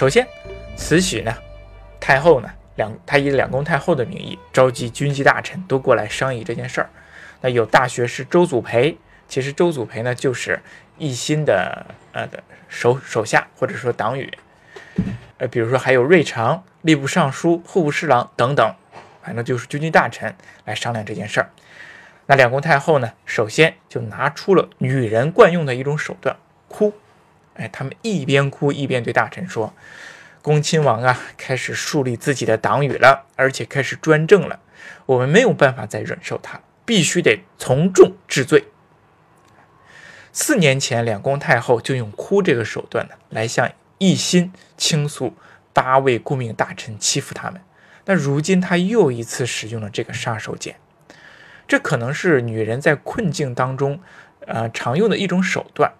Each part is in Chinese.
首先，慈禧呢，太后呢，两她以两宫太后的名义召集军机大臣都过来商议这件事儿。那有大学士周祖培，其实周祖培呢就是奕欣的呃的手手下或者说党羽，呃，比如说还有瑞常、吏部尚书、户部侍郎等等，反正就是军机大臣来商量这件事儿。那两宫太后呢，首先就拿出了女人惯用的一种手段——哭。哎，他们一边哭一边对大臣说：“恭亲王啊，开始树立自己的党羽了，而且开始专政了。我们没有办法再忍受他，必须得从重治罪。”四年前，两宫太后就用哭这个手段呢，来向奕欣倾诉八位顾命大臣欺负他们。那如今，他又一次使用了这个杀手锏。这可能是女人在困境当中，呃，常用的一种手段。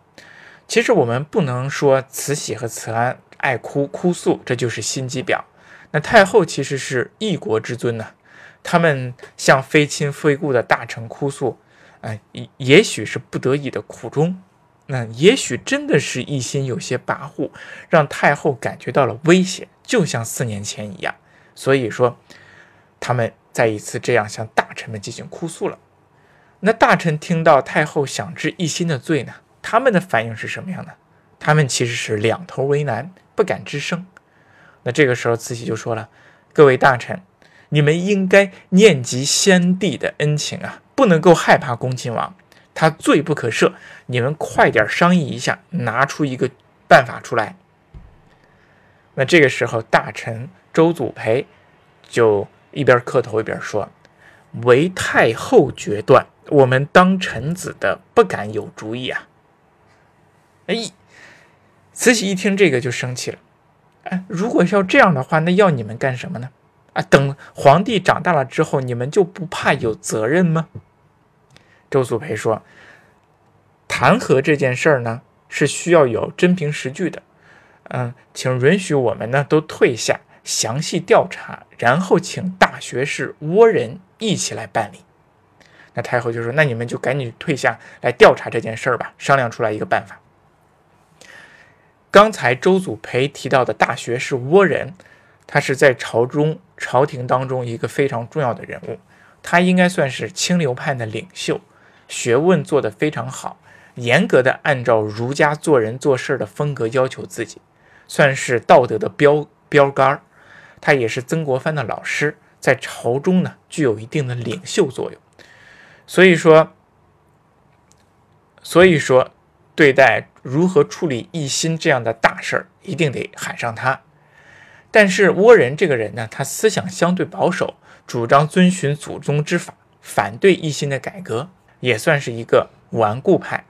其实我们不能说慈禧和慈安爱哭哭诉，这就是心机婊。那太后其实是一国之尊呢，他们向非亲非故的大臣哭诉，哎，也许是不得已的苦衷，那也许真的是一心有些跋扈，让太后感觉到了威胁，就像四年前一样。所以说，他们。再一次这样向大臣们进行哭诉了。那大臣听到太后想治一心的罪呢？他们的反应是什么样的？他们其实是两头为难，不敢吱声。那这个时候，慈禧就说了：“各位大臣，你们应该念及先帝的恩情啊，不能够害怕恭亲王，他罪不可赦。你们快点商议一下，拿出一个办法出来。”那这个时候，大臣周祖培就。一边磕头一边说：“唯太后决断，我们当臣子的不敢有主意啊！”哎，慈禧一听这个就生气了。哎，如果要这样的话，那要你们干什么呢？啊，等皇帝长大了之后，你们就不怕有责任吗？周祖培说：“弹劾这件事儿呢，是需要有真凭实据的。嗯，请允许我们呢都退下。”详细调查，然后请大学士倭人一起来办理。那太后就说：“那你们就赶紧退下来调查这件事儿吧，商量出来一个办法。”刚才周祖培提到的大学士倭人，他是在朝中朝廷当中一个非常重要的人物，他应该算是清流派的领袖，学问做得非常好，严格的按照儒家做人做事的风格要求自己，算是道德的标标杆。他也是曾国藩的老师，在朝中呢具有一定的领袖作用，所以说，所以说对待如何处理一心这样的大事儿，一定得喊上他。但是倭人这个人呢，他思想相对保守，主张遵循祖宗之法，反对一心的改革，也算是一个顽固派。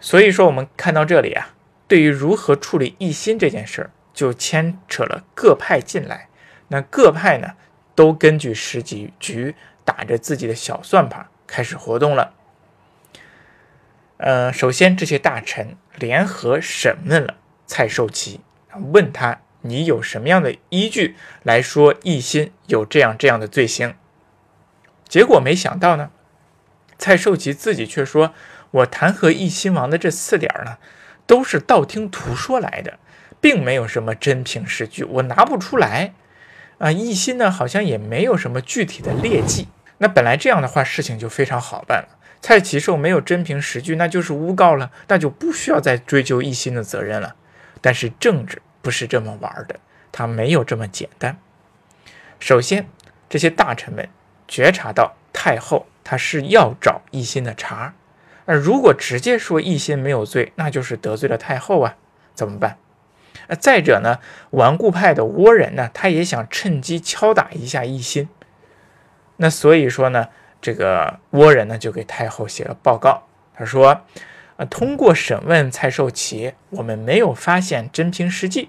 所以说，我们看到这里啊，对于如何处理一心这件事儿。就牵扯了各派进来，那各派呢，都根据时机局打着自己的小算盘开始活动了。呃，首先这些大臣联合审问了蔡寿祺，问他你有什么样的依据来说奕心有这样这样的罪行？结果没想到呢，蔡寿祺自己却说，我弹劾奕心王的这四点呢，都是道听途说来的。并没有什么真凭实据，我拿不出来啊！奕欣呢，好像也没有什么具体的劣迹。那本来这样的话，事情就非常好办了。蔡奇寿没有真凭实据，那就是诬告了，那就不需要再追究奕欣的责任了。但是政治不是这么玩的，它没有这么简单。首先，这些大臣们觉察到太后她是要找奕欣的茬，而如果直接说奕欣没有罪，那就是得罪了太后啊，怎么办？那再者呢，顽固派的倭人呢，他也想趁机敲打一下奕欣。那所以说呢，这个倭人呢就给太后写了报告，他说：，呃，通过审问蔡寿祺，我们没有发现真凭实据。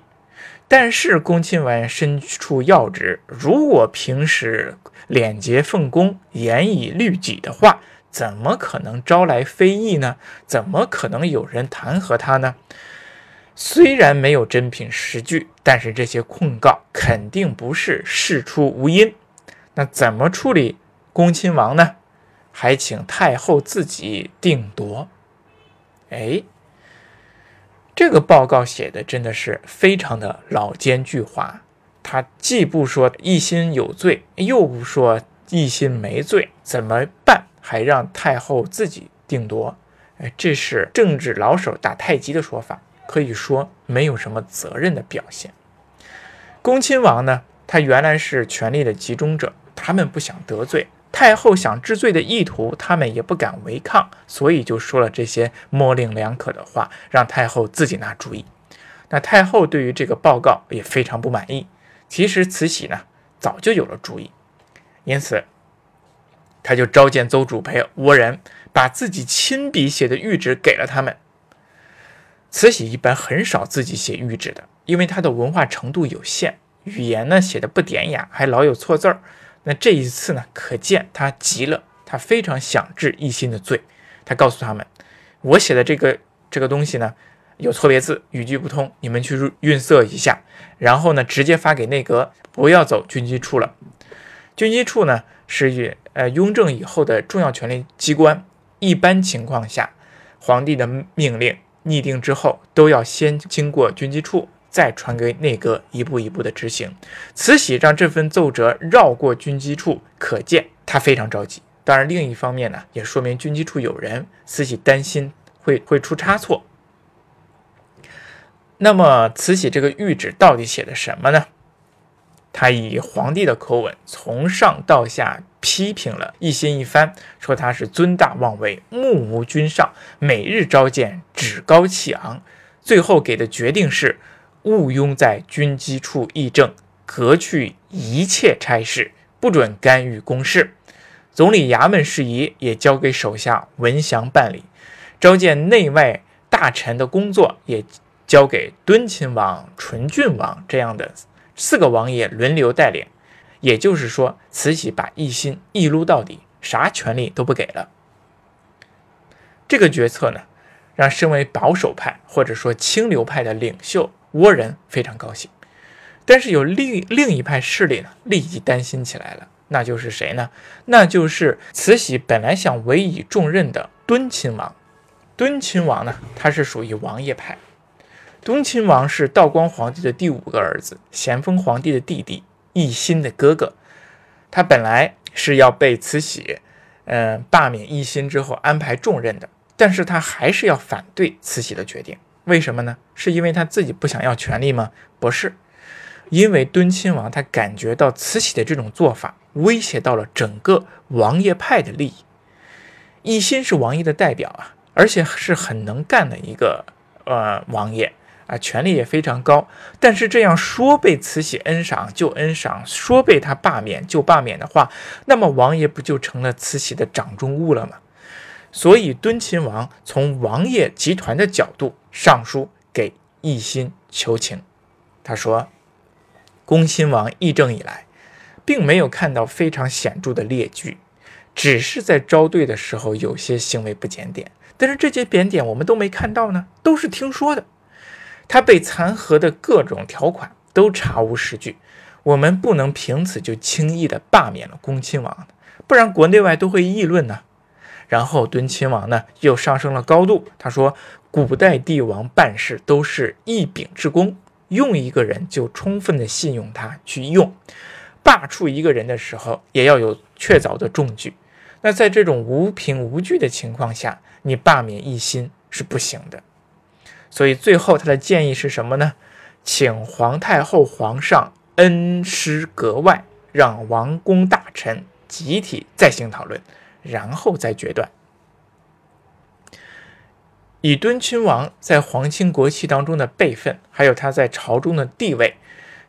但是恭亲王身处要职，如果平时廉洁奉公、严以律己的话，怎么可能招来非议呢？怎么可能有人弹劾他呢？虽然没有真凭实据，但是这些控告肯定不是事出无因。那怎么处理恭亲王呢？还请太后自己定夺。哎，这个报告写的真的是非常的老奸巨猾，他既不说一心有罪，又不说一心没罪，怎么办？还让太后自己定夺？哎，这是政治老手打太极的说法，可以说没有什么责任的表现。恭亲王呢，他原来是权力的集中者，他们不想得罪。太后想治罪的意图，他们也不敢违抗，所以就说了这些模棱两可的话，让太后自己拿主意。那太后对于这个报告也非常不满意。其实慈禧呢早就有了主意，因此他就召见邹主培、倭人，把自己亲笔写的谕旨给了他们。慈禧一般很少自己写谕旨的，因为她的文化程度有限，语言呢写的不典雅，还老有错字儿。那这一次呢，可见他急了，他非常想治一心的罪。他告诉他们，我写的这个这个东西呢，有错别字，语句不通，你们去润色一下，然后呢，直接发给内阁，不要走军机处了。军机处呢，是与呃雍正以后的重要权力机关，一般情况下，皇帝的命令拟定之后，都要先经过军机处。再传给内阁，一步一步的执行。慈禧让这份奏折绕过军机处，可见他非常着急。当然，另一方面呢，也说明军机处有人，慈禧担心会会出差错。那么，慈禧这个谕旨到底写的什么呢？他以皇帝的口吻，从上到下批评了一心一番，说他是尊大妄为，目无君上，每日召见，趾高气昂。最后给的决定是。毋庸在军机处议政，革去一切差事，不准干预公事。总理衙门事宜也交给手下文祥办理，召见内外大臣的工作也交给敦亲王、纯郡王这样的四个王爷轮流带领。也就是说，慈禧把一心一撸到底，啥权力都不给了。这个决策呢，让身为保守派或者说清流派的领袖。倭人非常高兴，但是有另另一派势力呢，立即担心起来了。那就是谁呢？那就是慈禧本来想委以重任的敦亲王。敦亲王呢，他是属于王爷派。敦亲王是道光皇帝的第五个儿子，咸丰皇帝的弟弟，奕欣的哥哥。他本来是要被慈禧，嗯，罢免奕欣之后安排重任的，但是他还是要反对慈禧的决定。为什么呢？是因为他自己不想要权力吗？不是，因为敦亲王他感觉到慈禧的这种做法威胁到了整个王爷派的利益。奕欣是王爷的代表啊，而且是很能干的一个呃王爷啊，权力也非常高。但是这样说被慈禧恩赏就恩赏，说被他罢免就罢免的话，那么王爷不就成了慈禧的掌中物了吗？所以，敦亲王从王爷集团的角度上书给奕欣求情。他说：“恭亲王议政以来，并没有看到非常显著的劣据，只是在招对的时候有些行为不检点。但是这些贬点我们都没看到呢，都是听说的。他被弹劾的各种条款都查无实据，我们不能凭此就轻易的罢免了恭亲王，不然国内外都会议论呢。”然后敦亲王呢又上升了高度，他说：“古代帝王办事都是一秉之功，用一个人就充分的信用他去用，罢黜一个人的时候也要有确凿的证据。那在这种无凭无据的情况下，你罢免一心是不行的。所以最后他的建议是什么呢？请皇太后、皇上恩师格外，让王公大臣集体再行讨论。”然后再决断。以敦亲王在皇亲国戚当中的辈分，还有他在朝中的地位，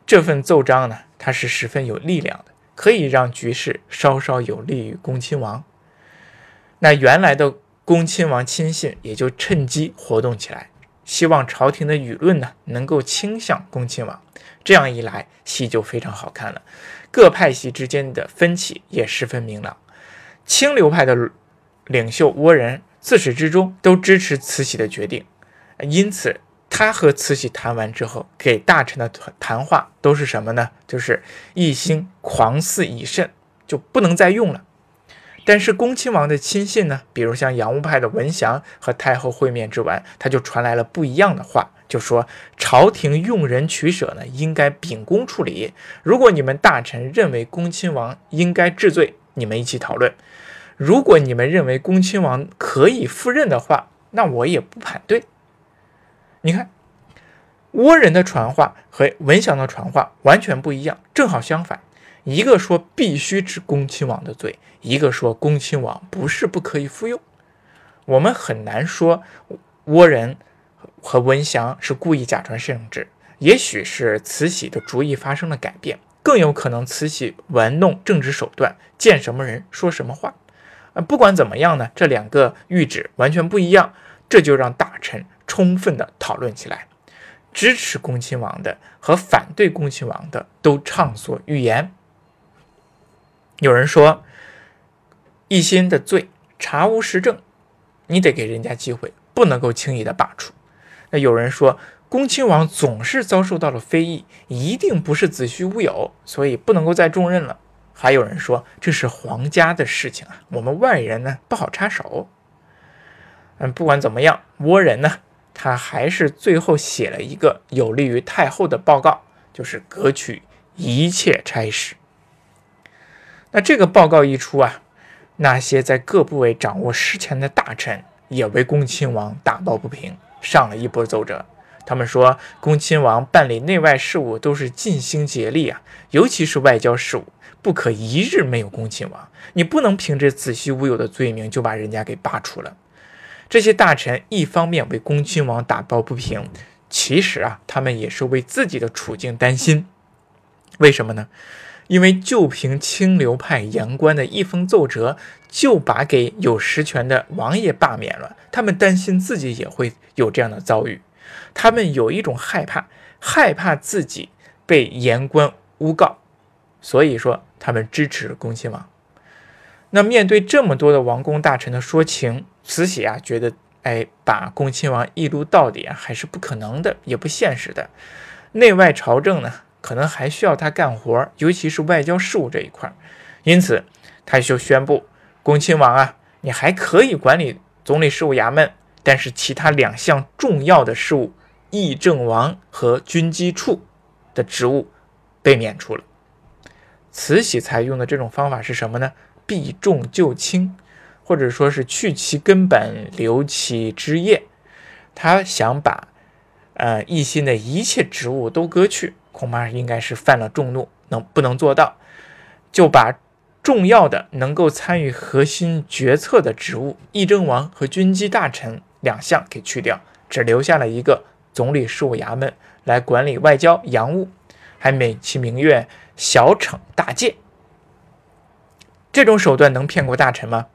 这份奏章呢，它是十分有力量的，可以让局势稍稍有利于恭亲王。那原来的恭亲王亲信也就趁机活动起来，希望朝廷的舆论呢能够倾向恭亲王。这样一来，戏就非常好看了，各派系之间的分歧也十分明朗。清流派的领袖倭人自始至终都支持慈禧的决定，因此他和慈禧谈完之后，给大臣的谈话都是什么呢？就是一心狂肆已甚，就不能再用了。但是恭亲王的亲信呢，比如像洋务派的文祥和太后会面之完，他就传来了不一样的话，就说朝廷用人取舍呢，应该秉公处理。如果你们大臣认为恭亲王应该治罪，你们一起讨论；如果你们认为恭亲王可以赴任的话，那我也不反对。你看，倭人的传话和文祥的传话完全不一样，正好相反。一个说必须治恭亲王的罪，一个说恭亲王不是不可以复用。我们很难说倭人和文祥是故意假传圣旨，也许是慈禧的主意发生了改变，更有可能慈禧玩弄政治手段，见什么人说什么话。啊，不管怎么样呢，这两个谕旨完全不一样，这就让大臣充分的讨论起来，支持恭亲王的和反对恭亲王的都畅所欲言。有人说，一心的罪查无实证，你得给人家机会，不能够轻易的罢黜。那有人说，恭亲王总是遭受到了非议，一定不是子虚乌有，所以不能够再重任了。还有人说，这是皇家的事情啊，我们外人呢不好插手。嗯，不管怎么样，倭人呢，他还是最后写了一个有利于太后的报告，就是革取一切差事。那这个报告一出啊，那些在各部位掌握实权的大臣也为恭亲王打抱不平，上了一波奏折。他们说，恭亲王办理内外事务都是尽心竭力啊，尤其是外交事务，不可一日没有恭亲王。你不能凭着子虚乌有的罪名就把人家给罢黜了。这些大臣一方面为恭亲王打抱不平，其实啊，他们也是为自己的处境担心。为什么呢？因为就凭清流派言官的一封奏折，就把给有实权的王爷罢免了。他们担心自己也会有这样的遭遇，他们有一种害怕，害怕自己被言官诬告，所以说他们支持恭亲王。那面对这么多的王公大臣的说情，慈禧啊觉得，哎，把恭亲王一撸到底啊，还是不可能的，也不现实的。内外朝政呢？可能还需要他干活，尤其是外交事务这一块因此，他就宣布，恭亲王啊，你还可以管理总理事务衙门，但是其他两项重要的事务，议政王和军机处的职务被免除了。慈禧采用的这种方法是什么呢？避重就轻，或者说是去其根本，留其枝叶。他想把，呃，一心的一切职务都割去。恐怕应该是犯了众怒，能不能做到，就把重要的能够参与核心决策的职务，议政王和军机大臣两项给去掉，只留下了一个总理事务衙门来管理外交洋务，还美其名曰小惩大戒。这种手段能骗过大臣吗？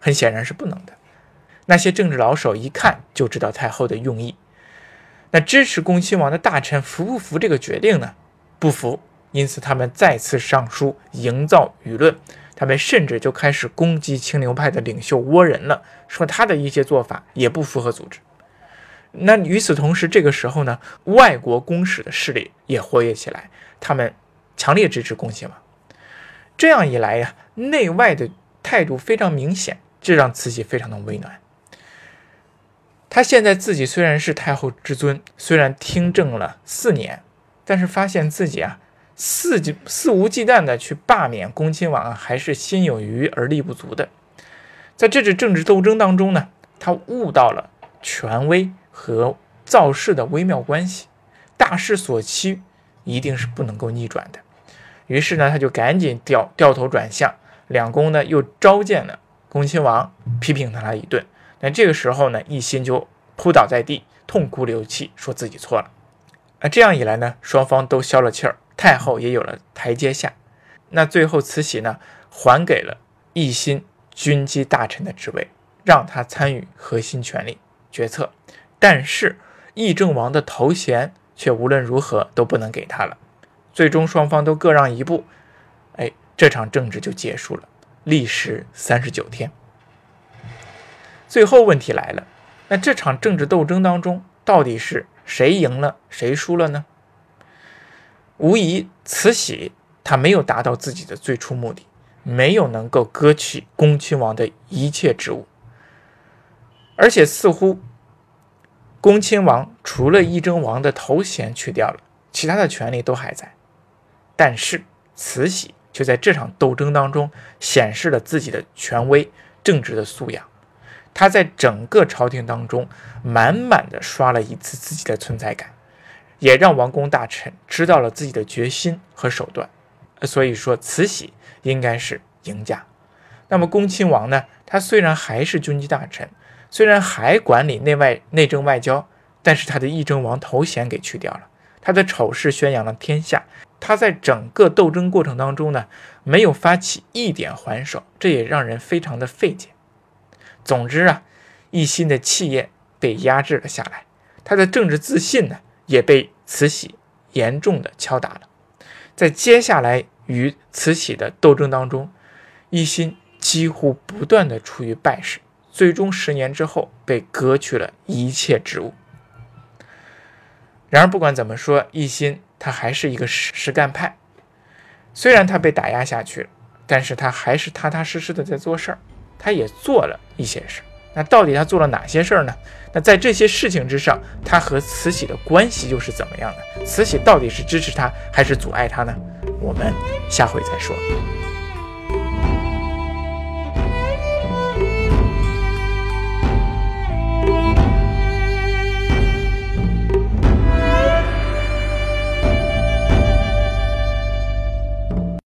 很显然是不能的。那些政治老手一看就知道太后的用意。那支持恭亲王的大臣服不服这个决定呢？不服，因此他们再次上书营造舆论。他们甚至就开始攻击清流派的领袖倭人了，说他的一些做法也不符合组织。那与此同时，这个时候呢，外国公使的势力也活跃起来，他们强烈支持恭亲王。这样一来呀，内外的态度非常明显，这让慈禧非常的为难。他现在自己虽然是太后之尊，虽然听政了四年，但是发现自己啊肆肆无忌惮的去罢免恭亲王，还是心有余而力不足的。在这次政治斗争当中呢，他悟到了权威和造势的微妙关系，大势所趋一定是不能够逆转的。于是呢，他就赶紧掉掉头转向，两宫呢又召见了恭亲王，批评他了一顿。那这个时候呢，一心就扑倒在地，痛哭流涕，说自己错了。啊，这样一来呢，双方都消了气儿，太后也有了台阶下。那最后，慈禧呢，还给了奕欣军机大臣的职位，让他参与核心权力决策。但是，议政王的头衔却无论如何都不能给他了。最终，双方都各让一步，哎，这场政治就结束了，历时三十九天。最后问题来了，那这场政治斗争当中，到底是谁赢了，谁输了呢？无疑，慈禧她没有达到自己的最初目的，没有能够割去恭亲王的一切职务，而且似乎恭亲王除了议政王的头衔去掉了，其他的权利都还在。但是慈禧却在这场斗争当中显示了自己的权威、政治的素养。他在整个朝廷当中满满的刷了一次自己的存在感，也让王公大臣知道了自己的决心和手段。所以说，慈禧应该是赢家。那么，恭亲王呢？他虽然还是军机大臣，虽然还管理内外内政外交，但是他的议政王头衔给去掉了，他的丑事宣扬了天下。他在整个斗争过程当中呢，没有发起一点还手，这也让人非常的费解。总之啊，一心的气焰被压制了下来，他的政治自信呢也被慈禧严重的敲打了。在接下来与慈禧的斗争当中，一心几乎不断的处于败势，最终十年之后被革去了一切职务。然而不管怎么说，一心他还是一个实实干派，虽然他被打压下去了，但是他还是踏踏实实的在做事儿。他也做了一些事，那到底他做了哪些事儿呢？那在这些事情之上，他和慈禧的关系又是怎么样的？慈禧到底是支持他还是阻碍他呢？我们下回再说。